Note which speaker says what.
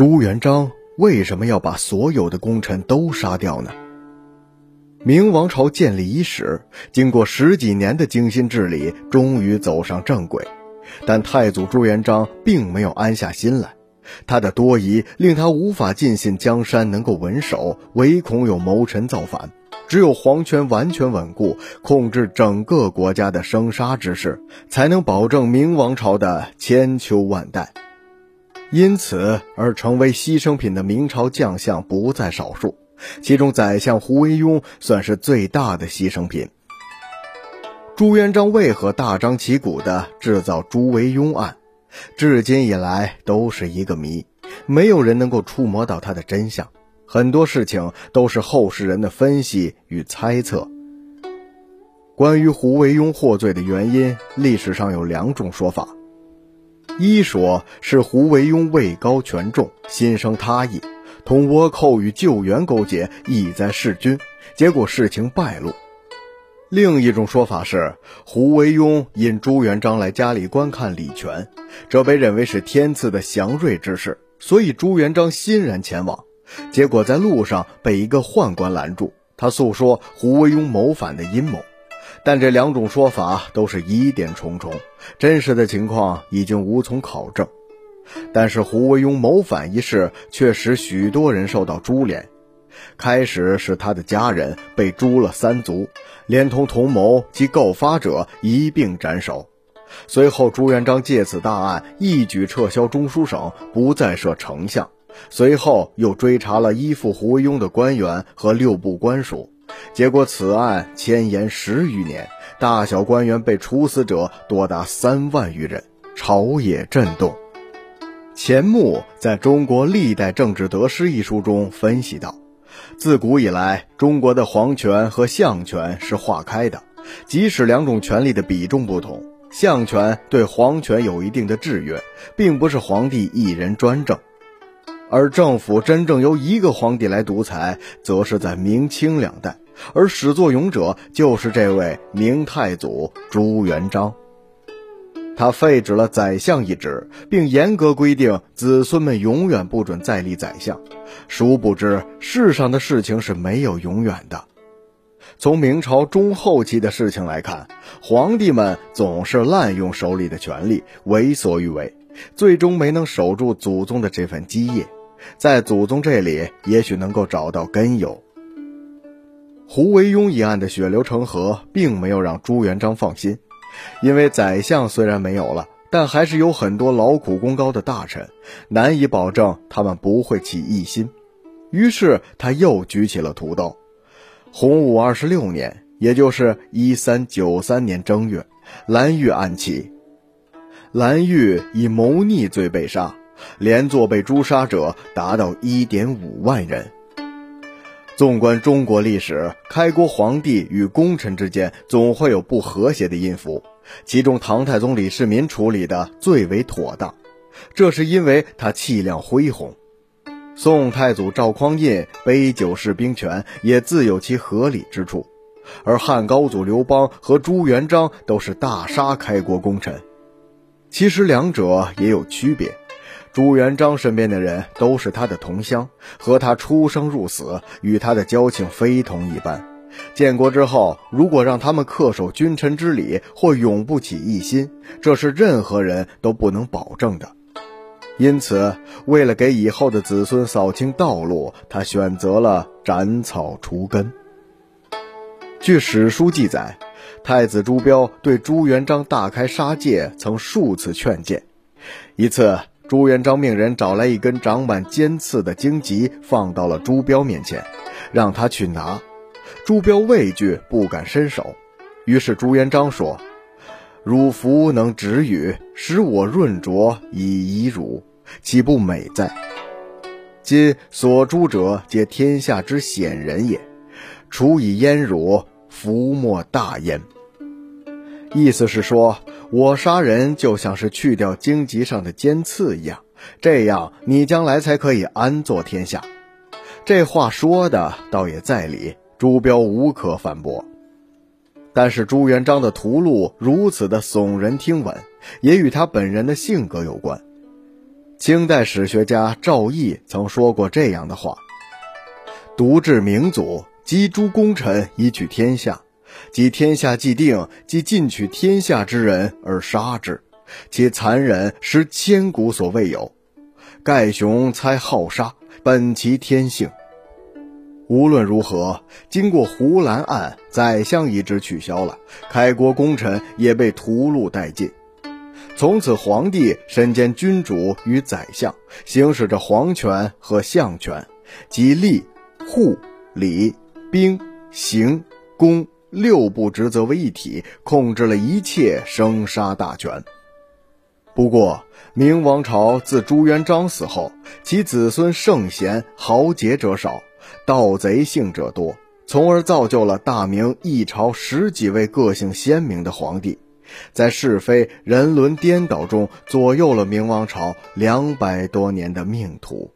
Speaker 1: 朱元璋为什么要把所有的功臣都杀掉呢？明王朝建立伊始，经过十几年的精心治理，终于走上正轨。但太祖朱元璋并没有安下心来，他的多疑令他无法尽信江山能够稳守，唯恐有谋臣造反。只有皇权完全稳固，控制整个国家的生杀之事，才能保证明王朝的千秋万代。因此而成为牺牲品的明朝将相不在少数，其中宰相胡惟庸算是最大的牺牲品。朱元璋为何大张旗鼓地制造朱惟庸案，至今以来都是一个谜，没有人能够触摸到他的真相。很多事情都是后世人的分析与猜测。关于胡惟庸获罪的原因，历史上有两种说法。一说是胡惟庸位高权重，心生他意，同倭寇与救援勾结，意在弑君，结果事情败露。另一种说法是，胡惟庸引朱元璋来家里观看礼泉，这被认为是天赐的祥瑞之事，所以朱元璋欣然前往，结果在路上被一个宦官拦住，他诉说胡惟庸谋反的阴谋。但这两种说法都是疑点重重，真实的情况已经无从考证。但是胡惟庸谋反一事却使许多人受到株连。开始是他的家人被诛了三族，连同同谋及告发者一并斩首。随后朱元璋借此大案一举撤销中书省，不再设丞相。随后又追查了依附胡惟庸的官员和六部官署。结果，此案牵延十余年，大小官员被处死者多达三万余人，朝野震动。钱穆在中国历代政治得失一书中分析道：“自古以来，中国的皇权和相权是划开的，即使两种权力的比重不同，相权对皇权有一定的制约，并不是皇帝一人专政。”而政府真正由一个皇帝来独裁，则是在明清两代，而始作俑者就是这位明太祖朱元璋。他废止了宰相一职，并严格规定子孙们永远不准再立宰相。殊不知，世上的事情是没有永远的。从明朝中后期的事情来看，皇帝们总是滥用手里的权力，为所欲为，最终没能守住祖宗的这份基业。在祖宗这里，也许能够找到根由。胡惟庸一案的血流成河，并没有让朱元璋放心，因为宰相虽然没有了，但还是有很多劳苦功高的大臣，难以保证他们不会起异心。于是他又举起了屠刀。洪武二十六年，也就是一三九三年正月，蓝玉案起，蓝玉以谋逆罪被杀。连坐被诛杀者达到一点五万人。纵观中国历史，开国皇帝与功臣之间总会有不和谐的音符，其中唐太宗李世民处理的最为妥当，这是因为他气量恢宏。宋太祖赵匡胤杯酒释兵权也自有其合理之处，而汉高祖刘邦和朱元璋都是大杀开国功臣，其实两者也有区别。朱元璋身边的人都是他的同乡，和他出生入死，与他的交情非同一般。建国之后，如果让他们恪守君臣之礼，或永不起异心，这是任何人都不能保证的。因此，为了给以后的子孙扫清道路，他选择了斩草除根。据史书记载，太子朱标对朱元璋大开杀戒，曾数次劝谏。一次。朱元璋命人找来一根长满尖刺的荆棘，放到了朱标面前，让他去拿。朱标畏惧，不敢伸手。于是朱元璋说：“汝福能止语，使我润浊以遗汝，岂不美哉？今所诛者，皆天下之显人也，除以焉汝，福莫大焉。”意思是说。我杀人就像是去掉荆棘上的尖刺一样，这样你将来才可以安坐天下。这话说的倒也在理，朱标无可反驳。但是朱元璋的屠戮如此的耸人听闻，也与他本人的性格有关。清代史学家赵翼曾说过这样的话：“独治明祖，击诸功臣以取天下，即天下既定，即进取天下之人而杀之，其残忍实千古所未有。盖雄猜好杀，本其天性。”无论如何，经过胡兰案，宰相一职取消了，开国功臣也被屠戮殆尽。从此，皇帝身兼君主与宰相，行使着皇权和相权，即吏、户、礼、兵、刑、工六部职责为一体，控制了一切生杀大权。不过，明王朝自朱元璋死后，其子孙圣贤豪杰者少。盗贼性者多，从而造就了大明一朝十几位个性鲜明的皇帝，在是非人伦颠倒中左右了明王朝两百多年的命途。